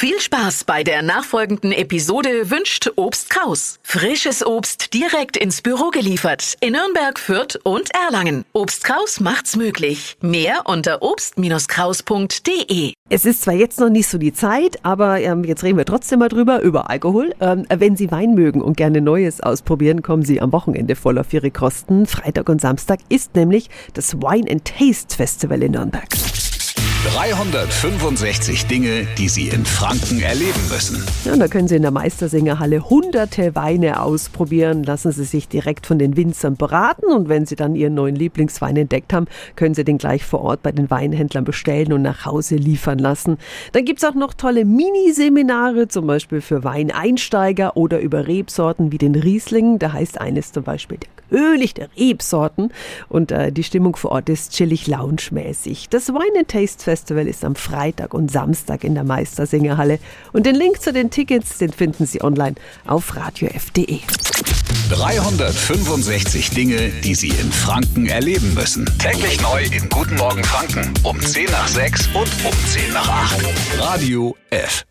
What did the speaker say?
Viel Spaß bei der nachfolgenden Episode wünscht Obst Kraus. Frisches Obst direkt ins Büro geliefert in Nürnberg, Fürth und Erlangen. Obst Kraus macht's möglich. Mehr unter obst-kraus.de. Es ist zwar jetzt noch nicht so die Zeit, aber ähm, jetzt reden wir trotzdem mal drüber, über Alkohol. Ähm, wenn Sie Wein mögen und gerne Neues ausprobieren, kommen Sie am Wochenende voll auf Ihre Kosten. Freitag und Samstag ist nämlich das Wine and Taste Festival in Nürnberg. 365 Dinge, die Sie in Franken erleben müssen. Ja, da können Sie in der Meistersingerhalle hunderte Weine ausprobieren. Lassen Sie sich direkt von den Winzern beraten und wenn Sie dann Ihren neuen Lieblingswein entdeckt haben, können Sie den gleich vor Ort bei den Weinhändlern bestellen und nach Hause liefern lassen. Dann gibt es auch noch tolle Miniseminare, zum Beispiel für Weineinsteiger oder über Rebsorten wie den Riesling. Da heißt eines zum Beispiel König der Rebsorten und äh, die Stimmung vor Ort ist chillig lounge-mäßig. Das Wine and Taste Festival ist am Freitag und Samstag in der Meistersingerhalle und den Link zu den Tickets, den finden Sie online auf radiof.de. 365 Dinge, die Sie in Franken erleben müssen. Täglich neu in Guten Morgen Franken um 10 nach 6 und um 10 nach 8. Radio F.